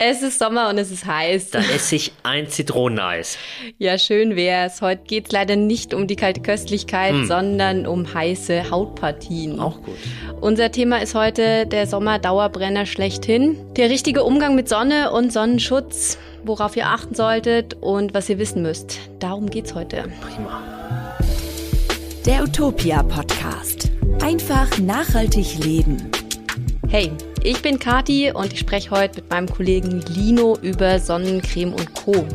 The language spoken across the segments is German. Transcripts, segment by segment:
Es ist Sommer und es ist heiß. Da esse ich ein Zitroneneis. Ja, schön wär's. Heute geht's leider nicht um die kalte Köstlichkeit, hm. sondern um heiße Hautpartien. Auch gut. Unser Thema ist heute der Sommerdauerbrenner schlechthin. Der richtige Umgang mit Sonne und Sonnenschutz, worauf ihr achten solltet und was ihr wissen müsst. Darum geht's heute. Prima. Der Utopia Podcast. Einfach nachhaltig leben. Hey, ich bin Kati und ich spreche heute mit meinem Kollegen Lino über Sonnencreme und Co.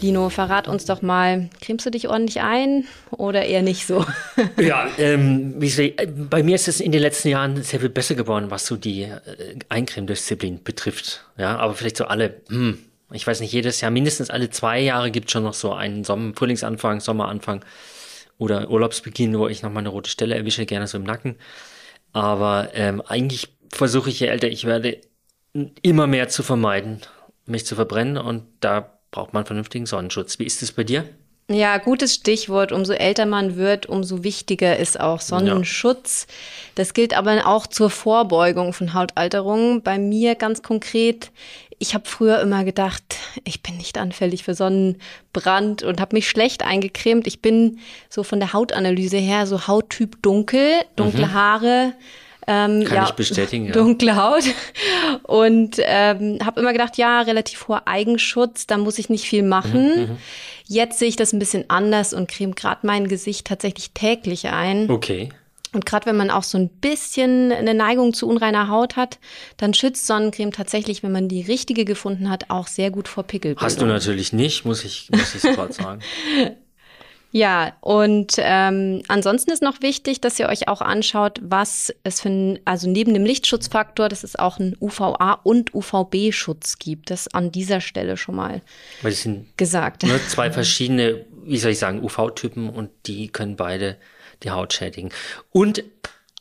Lino, verrat uns doch mal, cremst du dich ordentlich ein oder eher nicht so? ja, ähm, bei mir ist es in den letzten Jahren sehr viel besser geworden, was so die äh, Eincremedisziplin betrifft. Ja, aber vielleicht so alle, hm, ich weiß nicht, jedes Jahr, mindestens alle zwei Jahre gibt es schon noch so einen Sommer, Frühlingsanfang, Sommeranfang oder Urlaubsbeginn, wo ich nochmal eine rote Stelle erwische, gerne so im Nacken. Aber ähm, eigentlich versuche ich, je älter ich werde, immer mehr zu vermeiden, mich zu verbrennen und da braucht man vernünftigen Sonnenschutz. Wie ist es bei dir? Ja, gutes Stichwort. Umso älter man wird, umso wichtiger ist auch Sonnenschutz. Ja. Das gilt aber auch zur Vorbeugung von Hautalterungen. Bei mir ganz konkret. Ich habe früher immer gedacht, ich bin nicht anfällig für Sonnenbrand und habe mich schlecht eingecremt. Ich bin so von der Hautanalyse her so Hauttyp dunkel, dunkle mhm. Haare, ähm, Kann ja, ich bestätigen, ja. Dunkle Haut. Und ähm, habe immer gedacht, ja, relativ hoher Eigenschutz, da muss ich nicht viel machen. Mhm, mhm. Jetzt sehe ich das ein bisschen anders und creme gerade mein Gesicht tatsächlich täglich ein. Okay. Und gerade wenn man auch so ein bisschen eine Neigung zu unreiner Haut hat, dann schützt Sonnencreme tatsächlich, wenn man die richtige gefunden hat, auch sehr gut vor Pickelbildung. Hast du natürlich nicht, muss ich, muss ich sofort sagen. Ja, und ähm, ansonsten ist noch wichtig, dass ihr euch auch anschaut, was es für ein, also neben dem Lichtschutzfaktor, dass es auch einen UVA- und UVB-Schutz gibt. Das an dieser Stelle schon mal Weil das sind gesagt. Nur zwei verschiedene, wie soll ich sagen, UV-Typen und die können beide die Haut schädigen. Und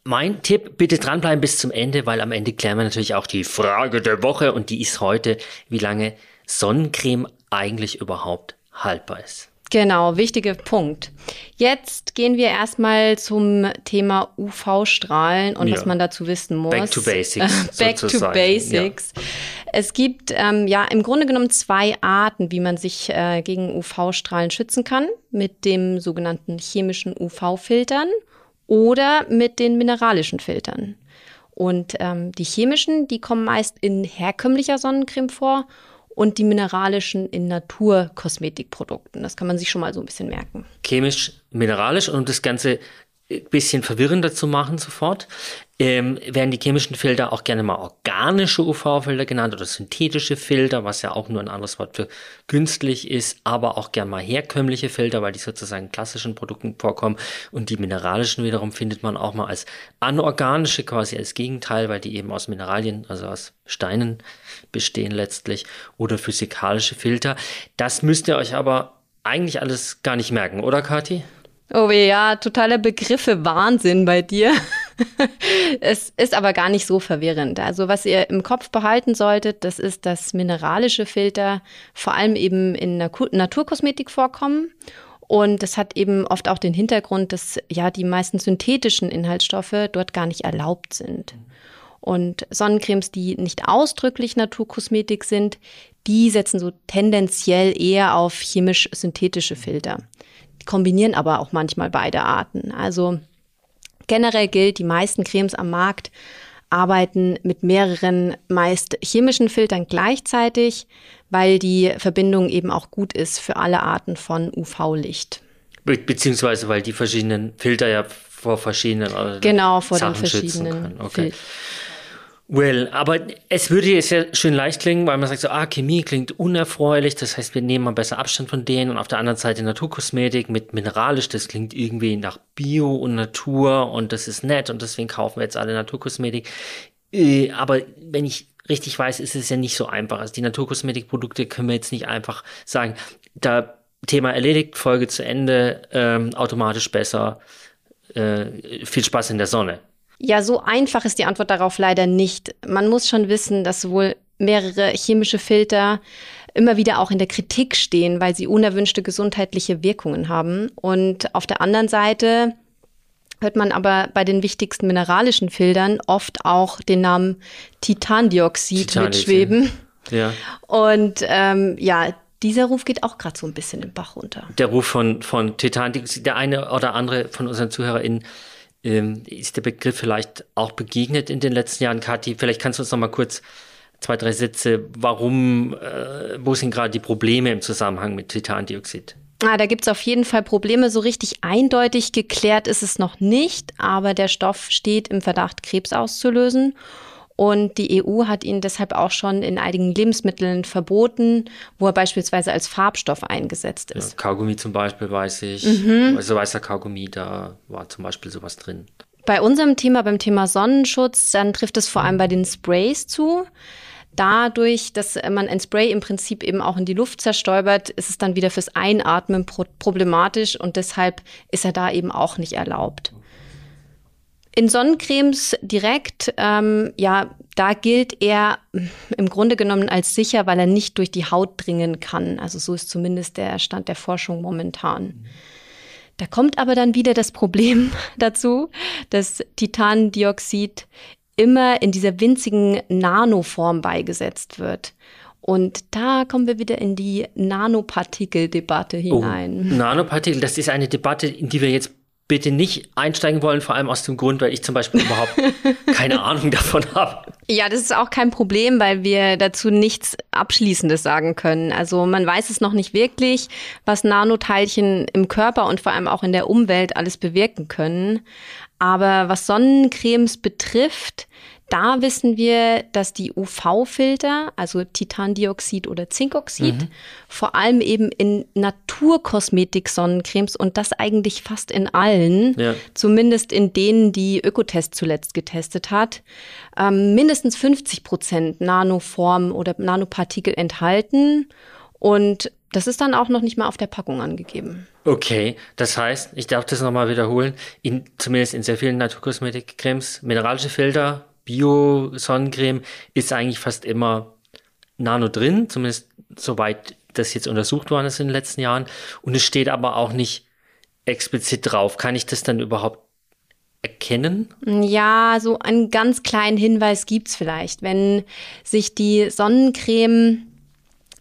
mein Tipp, bitte dranbleiben bis zum Ende, weil am Ende klären wir natürlich auch die Frage der Woche und die ist heute, wie lange Sonnencreme eigentlich überhaupt haltbar ist. Genau, wichtiger Punkt. Jetzt gehen wir erstmal zum Thema UV-Strahlen und ja. was man dazu wissen muss. Back to Basics. Back sozusagen. to Basics. Ja. Es gibt ähm, ja im Grunde genommen zwei Arten, wie man sich äh, gegen UV-Strahlen schützen kann. Mit dem sogenannten chemischen UV-Filtern oder mit den mineralischen Filtern. Und ähm, die chemischen, die kommen meist in herkömmlicher Sonnencreme vor und die mineralischen in Naturkosmetikprodukten. Das kann man sich schon mal so ein bisschen merken. Chemisch, mineralisch und das Ganze ein bisschen verwirrender zu machen sofort, ähm, werden die chemischen Filter auch gerne mal organische UV-Filter genannt oder synthetische Filter, was ja auch nur ein anderes Wort für künstlich ist, aber auch gerne mal herkömmliche Filter, weil die sozusagen klassischen Produkten vorkommen. Und die mineralischen wiederum findet man auch mal als anorganische, quasi als Gegenteil, weil die eben aus Mineralien, also aus Steinen bestehen letztlich oder physikalische Filter. Das müsst ihr euch aber eigentlich alles gar nicht merken, oder Kathi? Oh ja, totaler Begriffe Wahnsinn bei dir. es ist aber gar nicht so verwirrend. Also was ihr im Kopf behalten solltet, das ist, dass mineralische Filter vor allem eben in Naturkosmetik vorkommen. Und das hat eben oft auch den Hintergrund, dass ja die meisten synthetischen Inhaltsstoffe dort gar nicht erlaubt sind. Und Sonnencremes, die nicht ausdrücklich Naturkosmetik sind, die setzen so tendenziell eher auf chemisch-synthetische Filter kombinieren aber auch manchmal beide Arten. Also generell gilt, die meisten Cremes am Markt arbeiten mit mehreren meist chemischen Filtern gleichzeitig, weil die Verbindung eben auch gut ist für alle Arten von UV-Licht. Be beziehungsweise weil die verschiedenen Filter ja vor verschiedenen äh, genau vor Sachen den verschiedenen okay. Well, aber es würde jetzt ja schön leicht klingen, weil man sagt so, ah, Chemie klingt unerfreulich, das heißt, wir nehmen mal besser Abstand von denen und auf der anderen Seite Naturkosmetik mit mineralisch, das klingt irgendwie nach Bio und Natur und das ist nett und deswegen kaufen wir jetzt alle Naturkosmetik. Äh, aber wenn ich richtig weiß, ist es ja nicht so einfach. Also die Naturkosmetikprodukte können wir jetzt nicht einfach sagen, da Thema erledigt, Folge zu Ende, ähm, automatisch besser, äh, viel Spaß in der Sonne. Ja, so einfach ist die Antwort darauf leider nicht. Man muss schon wissen, dass wohl mehrere chemische Filter immer wieder auch in der Kritik stehen, weil sie unerwünschte gesundheitliche Wirkungen haben. Und auf der anderen Seite hört man aber bei den wichtigsten mineralischen Filtern oft auch den Namen Titandioxid, Titandioxid. mitschweben. Ja. Und ähm, ja, dieser Ruf geht auch gerade so ein bisschen im Bach runter. Der Ruf von, von Titanic, der eine oder andere von unseren ZuhörerInnen ähm, ist der Begriff vielleicht auch begegnet in den letzten Jahren. Kathi, vielleicht kannst du uns noch mal kurz zwei, drei Sätze, warum, äh, wo sind gerade die Probleme im Zusammenhang mit Titandioxid? Ah, da gibt es auf jeden Fall Probleme. So richtig eindeutig geklärt ist es noch nicht, aber der Stoff steht im Verdacht, Krebs auszulösen. Und die EU hat ihn deshalb auch schon in einigen Lebensmitteln verboten, wo er beispielsweise als Farbstoff eingesetzt ist. Ja, Kaugummi zum Beispiel weiß ich. Mhm. Also weißer Kaugummi, da war zum Beispiel sowas drin. Bei unserem Thema, beim Thema Sonnenschutz, dann trifft es vor allem bei den Sprays zu. Dadurch, dass man ein Spray im Prinzip eben auch in die Luft zerstäubert, ist es dann wieder fürs Einatmen problematisch und deshalb ist er da eben auch nicht erlaubt. In Sonnencremes direkt, ähm, ja, da gilt er im Grunde genommen als sicher, weil er nicht durch die Haut dringen kann. Also so ist zumindest der Stand der Forschung momentan. Da kommt aber dann wieder das Problem dazu, dass Titandioxid immer in dieser winzigen Nanoform beigesetzt wird. Und da kommen wir wieder in die Nanopartikeldebatte oh, hinein. Oh, Nanopartikel, das ist eine Debatte, in die wir jetzt bitte nicht einsteigen wollen, vor allem aus dem Grund, weil ich zum Beispiel überhaupt keine Ahnung davon habe. Ja, das ist auch kein Problem, weil wir dazu nichts Abschließendes sagen können. Also man weiß es noch nicht wirklich, was Nanoteilchen im Körper und vor allem auch in der Umwelt alles bewirken können. Aber was Sonnencremes betrifft, da wissen wir, dass die UV-Filter, also Titandioxid oder Zinkoxid, mhm. vor allem eben in Naturkosmetik-Sonnencremes und das eigentlich fast in allen, ja. zumindest in denen, die Ökotest zuletzt getestet hat, ähm, mindestens 50 Prozent Nanoform oder Nanopartikel enthalten. Und das ist dann auch noch nicht mal auf der Packung angegeben. Okay, das heißt, ich darf das nochmal wiederholen, in, zumindest in sehr vielen Naturkosmetik-Cremes, mineralische Filter, Bio-Sonnencreme ist eigentlich fast immer Nano drin, zumindest soweit das jetzt untersucht worden ist in den letzten Jahren. Und es steht aber auch nicht explizit drauf. Kann ich das dann überhaupt erkennen? Ja, so einen ganz kleinen Hinweis gibt's vielleicht. Wenn sich die Sonnencreme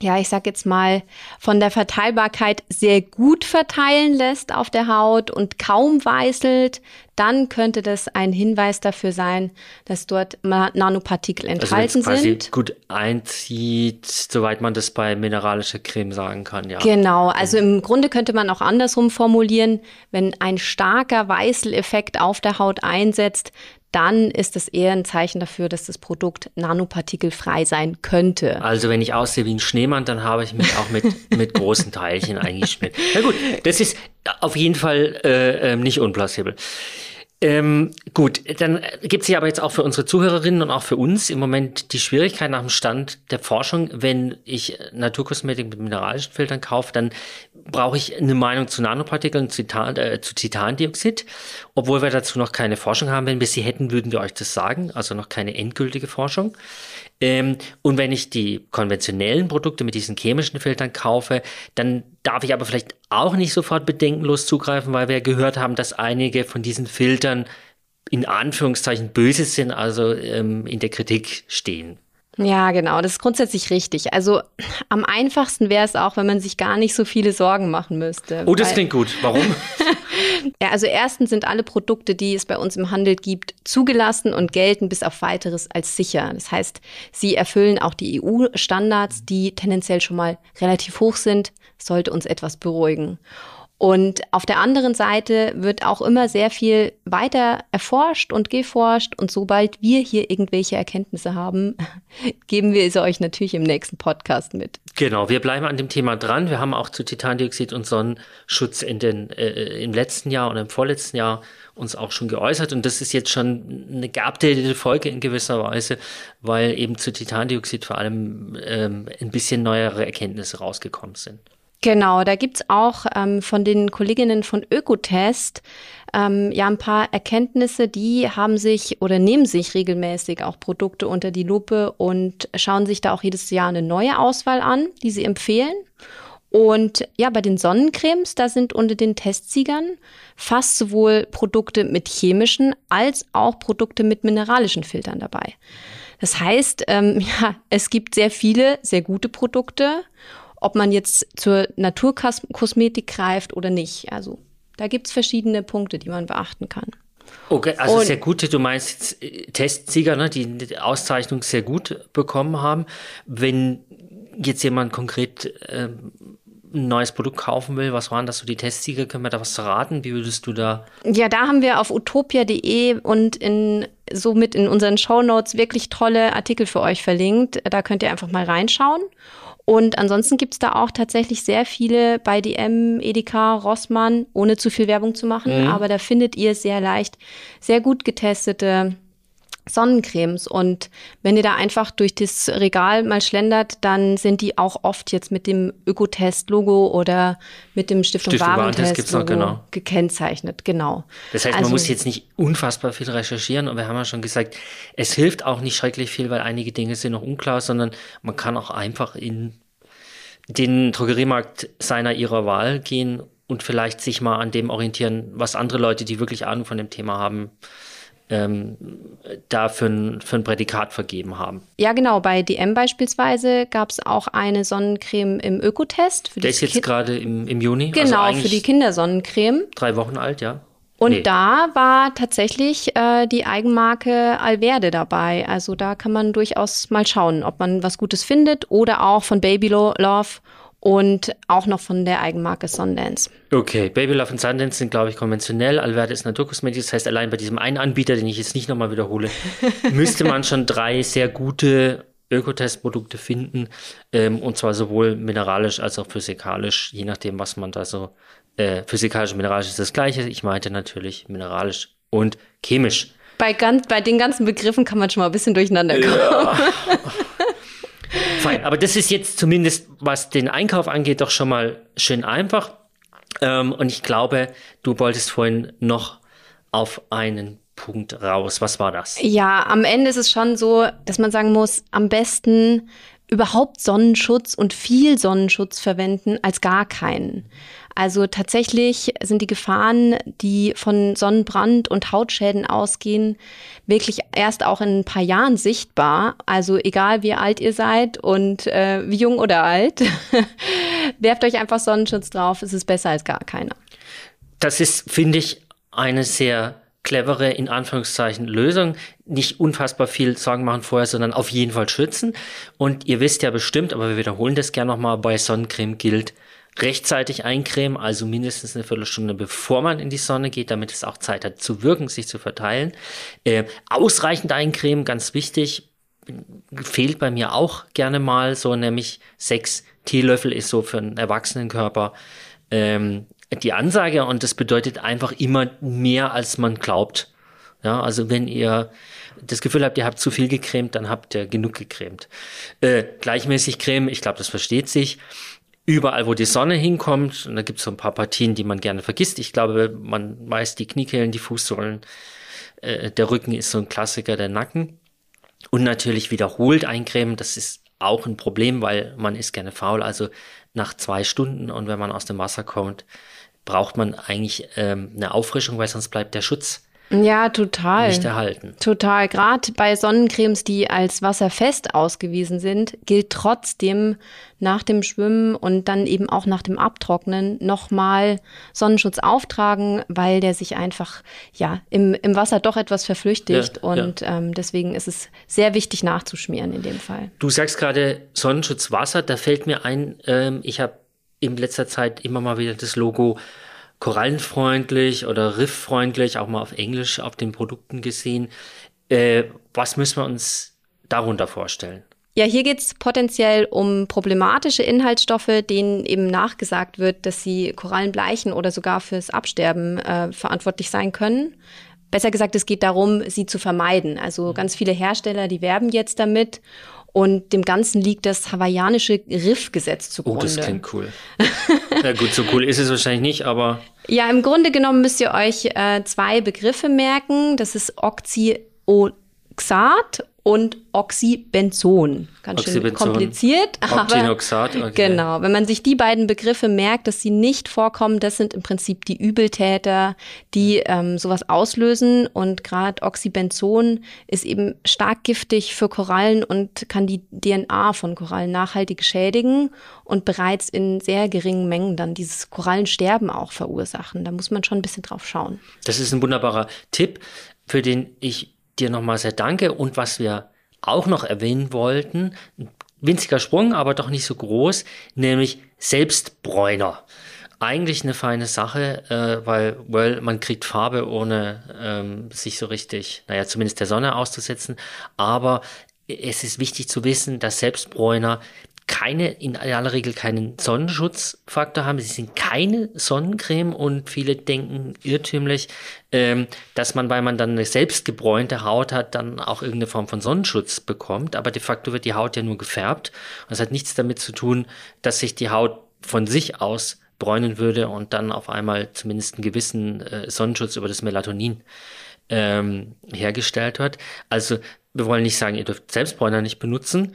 ja, ich sag jetzt mal, von der Verteilbarkeit sehr gut verteilen lässt auf der Haut und kaum weißelt, dann könnte das ein Hinweis dafür sein, dass dort Nanopartikel also enthalten also quasi sind. gut einzieht, soweit man das bei mineralischer Creme sagen kann, ja. Genau, also im Grunde könnte man auch andersrum formulieren, wenn ein starker Weißeleffekt auf der Haut einsetzt, dann ist es eher ein Zeichen dafür, dass das Produkt nanopartikelfrei sein könnte. Also wenn ich aussehe wie ein Schneemann, dann habe ich mich auch mit, mit großen Teilchen eingeschmiert. Na gut, das ist auf jeden Fall äh, ähm, nicht unplausibel. Ähm, gut, dann gibt es ja aber jetzt auch für unsere Zuhörerinnen und auch für uns im Moment die Schwierigkeit nach dem Stand der Forschung, wenn ich Naturkosmetik mit mineralischen Filtern kaufe, dann brauche ich eine Meinung zu Nanopartikeln, zu, Titan, äh, zu Titandioxid, obwohl wir dazu noch keine Forschung haben. Wenn wir sie hätten, würden wir euch das sagen, also noch keine endgültige Forschung. Ähm, und wenn ich die konventionellen Produkte mit diesen chemischen Filtern kaufe, dann darf ich aber vielleicht auch nicht sofort bedenkenlos zugreifen, weil wir gehört haben, dass einige von diesen Filtern in Anführungszeichen böse sind, also ähm, in der Kritik stehen. Ja, genau, das ist grundsätzlich richtig. Also am einfachsten wäre es auch, wenn man sich gar nicht so viele Sorgen machen müsste. Oh, das klingt gut. Warum? ja, also erstens sind alle Produkte, die es bei uns im Handel gibt, zugelassen und gelten bis auf weiteres als sicher. Das heißt, sie erfüllen auch die EU-Standards, die tendenziell schon mal relativ hoch sind, sollte uns etwas beruhigen. Und auf der anderen Seite wird auch immer sehr viel weiter erforscht und geforscht. Und sobald wir hier irgendwelche Erkenntnisse haben, geben wir sie euch natürlich im nächsten Podcast mit. Genau, wir bleiben an dem Thema dran. Wir haben auch zu Titandioxid und Sonnenschutz in den, äh, im letzten Jahr und im vorletzten Jahr uns auch schon geäußert. Und das ist jetzt schon eine geupdatete Folge in gewisser Weise, weil eben zu Titandioxid vor allem ähm, ein bisschen neuere Erkenntnisse rausgekommen sind. Genau, da gibt's auch ähm, von den Kolleginnen von Ökotest ähm, ja ein paar Erkenntnisse, die haben sich oder nehmen sich regelmäßig auch Produkte unter die Lupe und schauen sich da auch jedes Jahr eine neue Auswahl an, die sie empfehlen. Und ja, bei den Sonnencremes, da sind unter den Testsiegern fast sowohl Produkte mit chemischen als auch Produkte mit mineralischen Filtern dabei. Das heißt, ähm, ja, es gibt sehr viele, sehr gute Produkte, ob man jetzt zur Naturkosmetik greift oder nicht. Also da gibt's verschiedene Punkte, die man beachten kann. Okay, also Und- sehr gute, du meinst jetzt äh, Testsieger, ne, die die Auszeichnung sehr gut bekommen haben. Wenn jetzt jemand konkret ähm, ein neues Produkt kaufen will, was waren das so die Testsieger? Können wir da was verraten? Wie würdest du da? Ja, da haben wir auf utopia.de und in, somit in unseren Shownotes wirklich tolle Artikel für euch verlinkt. Da könnt ihr einfach mal reinschauen. Und ansonsten gibt's da auch tatsächlich sehr viele bei DM, Edeka, Rossmann, ohne zu viel Werbung zu machen. Aber da findet ihr sehr leicht sehr gut getestete Sonnencremes. Und wenn ihr da einfach durch das Regal mal schlendert, dann sind die auch oft jetzt mit dem Ökotest-Logo oder mit dem Stiftung, Stiftung Warentest-Logo genau. gekennzeichnet. Genau. Das heißt, Also- man muss jetzt nicht unfassbar viel recherchieren und wir haben ja schon gesagt, es hilft auch nicht schrecklich viel, weil einige Dinge sind noch unklar, sondern man kann auch einfach in den Drogeriemarkt seiner ihrer Wahl gehen und vielleicht sich mal an dem orientieren, was andere Leute, die wirklich Ahnung von dem Thema haben, ähm, da für ein, für ein Prädikat vergeben haben. Ja, genau. Bei DM beispielsweise gab's auch eine Sonnencreme im Ökotest. Für Der ist jetzt gerade im, im Juni. Genau, also für die Kindersonnencreme. drei Wochen alt, ja. Und Nee. da war tatsächlich äh, die Eigenmarke Alverde dabei. Also da kann man durchaus mal schauen, ob man was Gutes findet oder auch von Baby Lo- Love und auch noch von der Eigenmarke Sundance. Okay, Baby Love und Sundance sind, glaube ich, konventionell. Alverde ist Naturkosmetik. Das heißt, allein bei diesem einen Anbieter, den ich jetzt nicht nochmal wiederhole, müsste man schon drei sehr gute Ökotest-Produkte finden. Ähm, und zwar sowohl mineralisch als auch physikalisch, je nachdem, was man da so. Äh, physikalisch und mineralisch ist das gleiche. Ich meinte natürlich mineralisch und chemisch. Bei, ganz, bei den ganzen Begriffen kann man schon mal ein bisschen durcheinander kommen. Fein, aber das ist jetzt zumindest, was den Einkauf angeht, doch schon mal schön einfach. Ähm, und ich glaube, du wolltest vorhin noch auf einen Punkt raus. Was war das? Ja, am Ende ist es schon so, dass man sagen muss, am besten überhaupt Sonnenschutz und viel Sonnenschutz verwenden als gar keinen. Also tatsächlich sind die Gefahren, die von Sonnenbrand und Hautschäden ausgehen, wirklich erst auch in ein paar Jahren sichtbar. Also egal wie alt ihr seid und äh, wie jung oder alt, werft euch einfach Sonnenschutz drauf, es ist besser als gar keiner. Das ist, finde ich, eine sehr clevere, in Anführungszeichen, Lösung. Nicht unfassbar viel Sorgen machen vorher, sondern auf jeden Fall schützen. Und ihr wisst ja bestimmt, aber wir wiederholen das gerne nochmal, bei Sonnencreme gilt, rechtzeitig eincremen, also mindestens eine Viertelstunde bevor man in die Sonne geht, damit es auch Zeit hat zu wirken, sich zu verteilen. Äh, ausreichend eincremen, ganz wichtig, fehlt bei mir auch gerne mal, so nämlich sechs Teelöffel ist so für einen Erwachsenenkörper ähm, die Ansage und das bedeutet einfach immer mehr, als man glaubt. Ja, also wenn ihr das Gefühl habt, ihr habt zu viel gecremt, dann habt ihr genug gecremt. Äh, gleichmäßig cremen, ich glaube, das versteht sich. Überall, wo die Sonne hinkommt, und da gibt es so ein paar Partien, die man gerne vergisst. Ich glaube, man weiß die Kniekehlen, die Fußsohlen, äh, der Rücken ist so ein Klassiker, der Nacken. Und natürlich wiederholt eincremen, das ist auch ein Problem, weil man ist gerne faul. Also nach zwei Stunden und wenn man aus dem Wasser kommt, braucht man eigentlich ähm, eine Auffrischung, weil sonst bleibt der Schutz Ja, total. nicht erhalten. Total. Gerade bei Sonnencremes, die als wasserfest ausgewiesen sind, gilt trotzdem nach dem Schwimmen und dann eben auch nach dem Abtrocknen nochmal Sonnenschutz auftragen, weil der sich einfach ja im, im Wasser doch etwas verflüchtigt. Ja, ja. und Ähm, deswegen ist es sehr wichtig nachzuschmieren in dem Fall. Du sagst gerade Sonnenschutz Wasser, da fällt mir ein, ähm, ich habe in letzter Zeit immer mal wieder das Logo korallenfreundlich oder rifffreundlich, auch mal auf Englisch auf den Produkten gesehen. Äh, was müssen wir uns darunter vorstellen? Ja, hier geht es potenziell um problematische Inhaltsstoffe, denen eben nachgesagt wird, dass sie Korallen bleichen oder sogar fürs Absterben äh, verantwortlich sein können. Besser gesagt, es geht darum, sie zu vermeiden. Also ganz viele Hersteller, die werben jetzt damit und dem Ganzen liegt das hawaiianische Riffgesetz Oh, zugrunde. das klingt cool. Na gut, so cool ist es wahrscheinlich nicht, aber Ja, im Grunde genommen müsst ihr euch äh, zwei Begriffe merken. Das ist Oxyoxat und Oxybenzon. Ganz schön Oxybenzon. kompliziert. Aber Octinoxat, okay. Genau, wenn man sich die beiden Begriffe merkt, dass sie nicht vorkommen, das sind im Prinzip die Übeltäter, die ähm, sowas auslösen. Und gerade Oxybenzon ist eben stark giftig für Korallen und kann die DNA von Korallen nachhaltig schädigen und bereits in sehr geringen Mengen dann dieses Korallensterben auch verursachen. Da muss man schon ein bisschen drauf schauen. Das ist ein wunderbarer Tipp, für den ich dir nochmal sehr danke. Und was wir auch noch erwähnen wollten, ein winziger Sprung, aber doch nicht so groß, nämlich Selbstbräuner. Eigentlich eine feine Sache, äh, weil well, man kriegt Farbe, ohne ähm, sich so richtig, naja, zumindest der Sonne auszusetzen. Aber es ist wichtig zu wissen, dass Selbstbräuner keine, in aller Regel keinen Sonnenschutzfaktor haben. Sie sind keine Sonnencreme und viele denken irrtümlich, ähm, dass man, weil man dann eine selbstgebräunte Haut hat, dann auch irgendeine Form von Sonnenschutz bekommt. Aber de facto wird die Haut ja nur gefärbt. Das hat nichts damit zu tun, dass sich die Haut von sich aus bräunen würde und dann auf einmal zumindest einen gewissen äh, Sonnenschutz über das Melatonin ähm, hergestellt wird. Also wir wollen nicht sagen, ihr dürft Selbstbräuner nicht benutzen.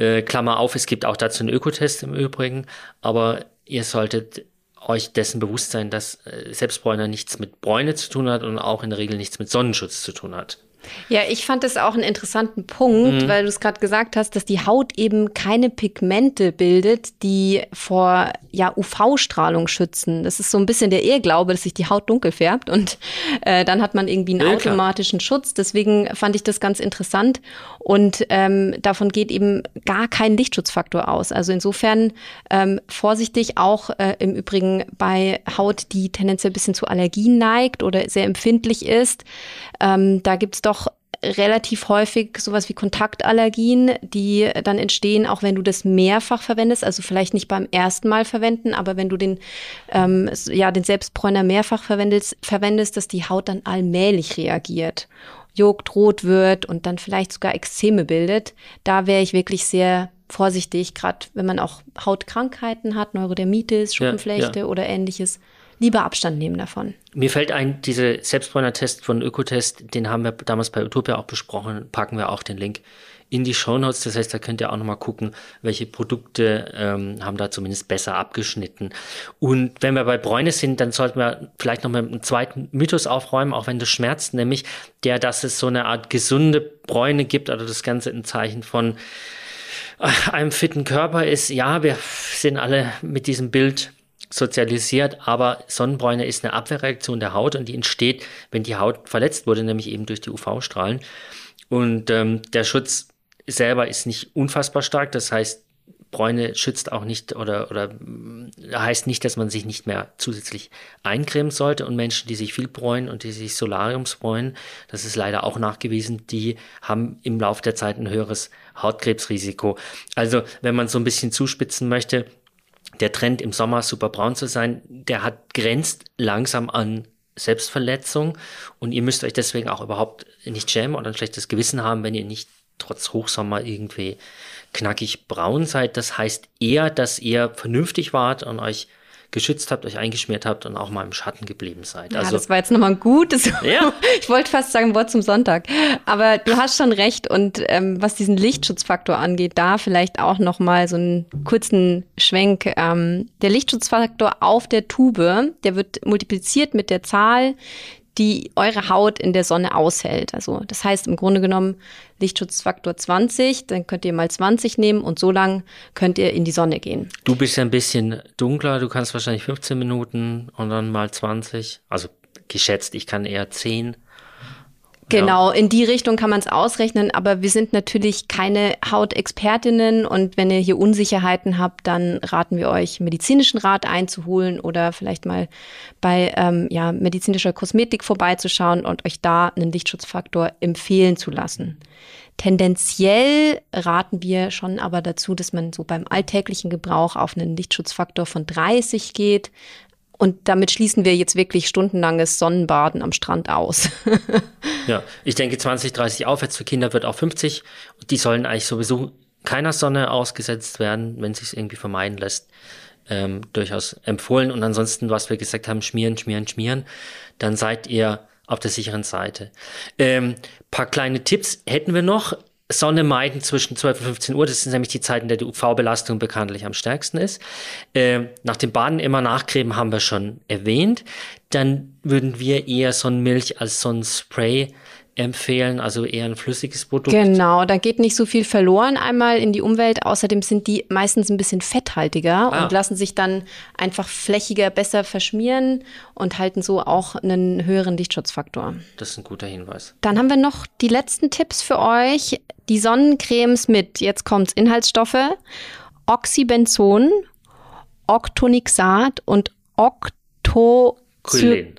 Äh, Klammer auf, es gibt auch dazu einen Ökotest im Übrigen, aber ihr solltet euch dessen bewusst sein, dass äh, Selbstbräuner nichts mit Bräune zu tun hat und auch in der Regel nichts mit Sonnenschutz zu tun hat. Ja, ich fand das auch einen interessanten Punkt, mhm. weil du es gerade gesagt hast, dass die Haut eben keine Pigmente bildet, die vor ja, UV-Strahlung schützen. Das ist so ein bisschen der Irrglaube, dass sich die Haut dunkel färbt und äh, dann hat man irgendwie einen ja, automatischen klar. Schutz. Deswegen fand ich das ganz interessant und ähm, davon geht eben gar kein Lichtschutzfaktor aus. Also insofern ähm, vorsichtig auch äh, im Übrigen bei Haut, die tendenziell ein bisschen zu Allergien neigt oder sehr empfindlich ist. Ähm, da gibt's doch relativ häufig sowas wie Kontaktallergien, die dann entstehen, auch wenn du das mehrfach verwendest, also vielleicht nicht beim ersten Mal verwenden, aber wenn du den, ähm, ja, den Selbstbräuner mehrfach verwendest, verwendest, dass die Haut dann allmählich reagiert, juckt, rot wird und dann vielleicht sogar Ekzeme bildet. Da wäre ich wirklich sehr vorsichtig, gerade wenn man auch Hautkrankheiten hat, Neurodermitis, Schuppenflechte ja, ja. oder ähnliches lieber Abstand nehmen davon. Mir fällt ein, diese Selbstbräuner-Test von Ökotest, den haben wir damals bei Utopia auch besprochen, packen wir auch den Link in die Show Notes. Das heißt, da könnt ihr auch nochmal gucken, welche Produkte ähm, haben da zumindest besser abgeschnitten. Und wenn wir bei Bräune sind, dann sollten wir vielleicht noch mit einem zweiten Mythos aufräumen, auch wenn das schmerzt, nämlich der, dass es so eine Art gesunde Bräune gibt oder das Ganze ein Zeichen von äh, einem fitten Körper ist. Ja, wir sind alle mit diesem Bild sozialisiert, aber Sonnenbräune ist eine Abwehrreaktion der Haut und die entsteht, wenn die Haut verletzt wurde, nämlich eben durch die UV-Strahlen. Und ähm, der Schutz selber ist nicht unfassbar stark, das heißt, Bräune schützt auch nicht oder, oder heißt nicht, dass man sich nicht mehr zusätzlich eincremen sollte. Und Menschen, die sich viel bräunen und die sich Solariums bräunen, das ist leider auch nachgewiesen, die haben im Laufe der Zeit ein höheres Hautkrebsrisiko. Also, wenn man so ein bisschen zuspitzen möchte, der Trend im Sommer super braun zu sein, der hat grenzt langsam an Selbstverletzung und ihr müsst euch deswegen auch überhaupt nicht schämen oder ein schlechtes Gewissen haben, wenn ihr nicht trotz Hochsommer irgendwie knackig braun seid. Das heißt eher, dass ihr vernünftig wart und euch geschützt habt, euch eingeschmiert habt und auch mal im Schatten geblieben seid. Ja, also, das war jetzt nochmal ein gutes, ja. ich wollte fast sagen Wort zum Sonntag, aber du hast schon recht und ähm, was diesen Lichtschutzfaktor angeht, da vielleicht auch nochmal so einen kurzen Schwenk. Ähm, der Lichtschutzfaktor auf der Tube, der wird multipliziert mit der Zahl die eure Haut in der Sonne aushält. Also das heißt im Grunde genommen Lichtschutzfaktor 20, dann könnt ihr mal 20 nehmen und so lang könnt ihr in die Sonne gehen. Du bist ja ein bisschen dunkler, du kannst wahrscheinlich 15 Minuten und dann mal 20, also geschätzt, ich kann eher 10. Genau, in die Richtung kann man es ausrechnen, aber wir sind natürlich keine Hautexpertinnen und wenn ihr hier Unsicherheiten habt, dann raten wir euch, medizinischen Rat einzuholen oder vielleicht mal bei ähm, ja, medizinischer Kosmetik vorbeizuschauen und euch da einen Lichtschutzfaktor empfehlen zu lassen. Tendenziell raten wir schon aber dazu, dass man so beim alltäglichen Gebrauch auf einen Lichtschutzfaktor von 30 geht. Und damit schließen wir jetzt wirklich stundenlanges Sonnenbaden am Strand aus. ja, ich denke 20, 30 aufwärts für Kinder wird auch 50. Die sollen eigentlich sowieso keiner Sonne ausgesetzt werden, wenn sich es irgendwie vermeiden lässt. Ähm, durchaus empfohlen. Und ansonsten, was wir gesagt haben, schmieren, schmieren, schmieren, dann seid ihr auf der sicheren Seite. Ähm, paar kleine Tipps hätten wir noch. Sonne meiden zwischen 12 und 15 Uhr. Das sind nämlich die Zeiten, der die UV-Belastung bekanntlich am stärksten ist. Äh, nach dem Baden immer nachcremen haben wir schon erwähnt. Dann würden wir eher Sonnenmilch als Sonnenspray empfehlen, also eher ein flüssiges Produkt. Genau, da geht nicht so viel verloren einmal in die Umwelt. Außerdem sind die meistens ein bisschen fetthaltiger ah. und lassen sich dann einfach flächiger besser verschmieren und halten so auch einen höheren Lichtschutzfaktor. Das ist ein guter Hinweis. Dann haben wir noch die letzten Tipps für euch. Die Sonnencremes mit, jetzt kommt's, Inhaltsstoffe, Oxybenzon, Octonixat und Octo Chlorin.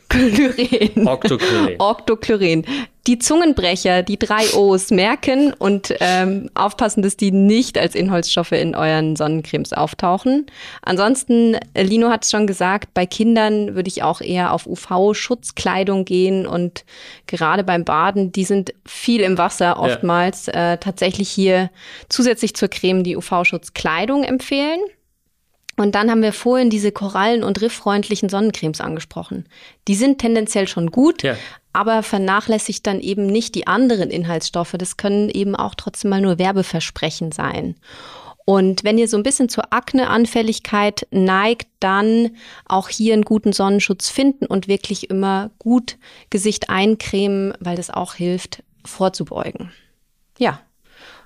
Octochlorien. Octochlorien. Die Zungenbrecher, die drei O's merken und ähm, aufpassen, dass die nicht als Inhaltsstoffe in euren Sonnencremes auftauchen. Ansonsten, äh, Lino hat es schon gesagt, bei Kindern würde ich auch eher auf UV-Schutzkleidung gehen und gerade beim Baden, die sind viel im Wasser oftmals, ja. äh, tatsächlich hier zusätzlich zur Creme die UV-Schutzkleidung empfehlen. Und dann haben wir vorhin diese korallen- und rifffreundlichen Sonnencremes angesprochen. Die sind tendenziell schon gut, ja. aber vernachlässigt dann eben nicht die anderen Inhaltsstoffe. Das können eben auch trotzdem mal nur Werbeversprechen sein. Und wenn ihr so ein bisschen zur Akneanfälligkeit neigt, dann auch hier einen guten Sonnenschutz finden und wirklich immer gut Gesicht eincremen, weil das auch hilft, vorzubeugen. Ja,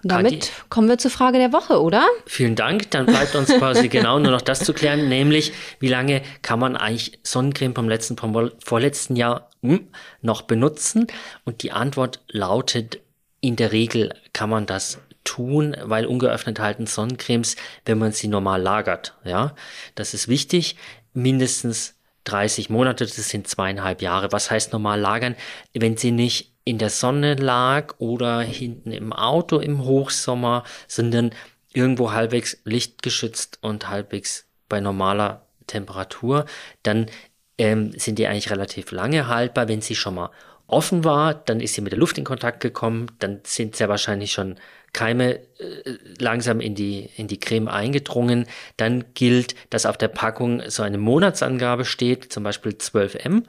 damit kommen wir zur Frage der Woche, oder? Vielen Dank. Dann bleibt uns quasi genau nur noch das zu klären, nämlich wie lange kann man eigentlich Sonnencreme vom letzten, vom vorletzten Jahr hm, noch benutzen? Und die Antwort lautet, in der Regel kann man das tun, weil ungeöffnet halten Sonnencremes, wenn man sie normal lagert. Ja, das ist wichtig. Mindestens 30 Monate, das sind zweieinhalb Jahre. Was heißt normal lagern? Wenn sie nicht in der Sonne lag oder hinten im Auto im Hochsommer, sondern irgendwo halbwegs lichtgeschützt und halbwegs bei normaler Temperatur, dann ähm, sind die eigentlich relativ lange haltbar. Wenn sie schon mal offen war, dann ist sie mit der Luft in Kontakt gekommen, dann sind sehr wahrscheinlich schon Keime äh, langsam in die, in die Creme eingedrungen. Dann gilt, dass auf der Packung so eine Monatsangabe steht, zum Beispiel 12M.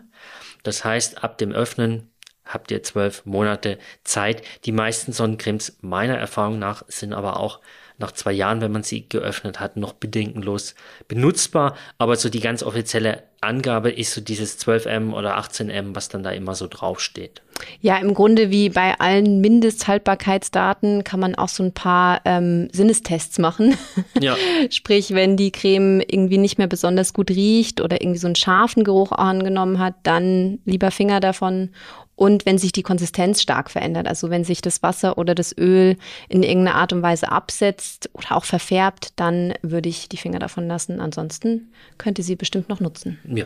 Das heißt, ab dem Öffnen habt ihr zwölf Monate Zeit. Die meisten Sonnencremes meiner Erfahrung nach sind aber auch nach zwei Jahren, wenn man sie geöffnet hat, noch bedenkenlos benutzbar. Aber so die ganz offizielle Angabe ist so dieses 12M oder 18M, was dann da immer so draufsteht. Ja, im Grunde wie bei allen Mindesthaltbarkeitsdaten kann man auch so ein paar ähm, Sinnestests machen. Ja. Sprich, wenn die Creme irgendwie nicht mehr besonders gut riecht oder irgendwie so einen scharfen Geruch angenommen hat, dann lieber Finger davon und wenn sich die Konsistenz stark verändert, also wenn sich das Wasser oder das Öl in irgendeiner Art und Weise absetzt oder auch verfärbt, dann würde ich die Finger davon lassen. Ansonsten könnt ihr sie bestimmt noch nutzen. Ja.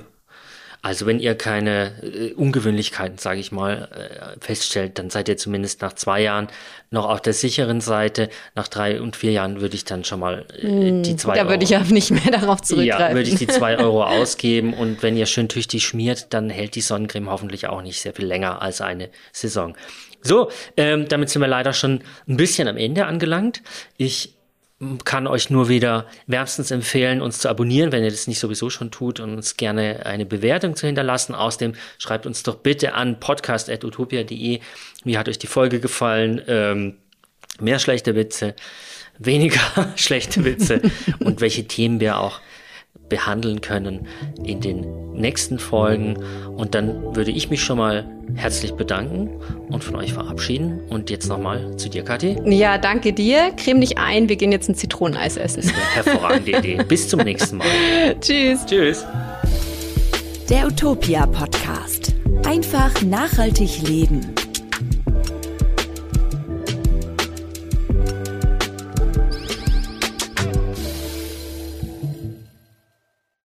Also wenn ihr keine äh, Ungewöhnlichkeiten, sage ich mal, äh, feststellt, dann seid ihr zumindest nach zwei Jahren noch auf der sicheren Seite. Nach drei und vier Jahren würde ich dann schon mal äh, die zwei Da Euro, würde ich ja nicht mehr darauf zurückgreifen. Ja, würde ich die zwei Euro ausgeben und wenn ihr schön tüchtig schmiert, dann hält die Sonnencreme hoffentlich auch nicht sehr viel länger als eine Saison. So, ähm, damit sind wir leider schon ein bisschen am Ende angelangt. Ich kann euch nur wieder wärmstens empfehlen, uns zu abonnieren, wenn ihr das nicht sowieso schon tut und uns gerne eine Bewertung zu hinterlassen. Außerdem schreibt uns doch bitte an podcast.utopia.de. Wie hat euch die Folge gefallen? Ähm, mehr schlechte Witze, weniger schlechte Witze und welche Themen wir auch behandeln können in den nächsten Folgen. Und dann würde ich mich schon mal herzlich bedanken und von euch verabschieden. Und jetzt nochmal zu dir, Kathi. Ja, danke dir. Creme dich ein. Wir gehen jetzt ein Zitroneneis essen. Das ist eine hervorragende Idee. Bis zum nächsten Mal. Tschüss. Tschüss. Der Utopia Podcast. Einfach nachhaltig leben.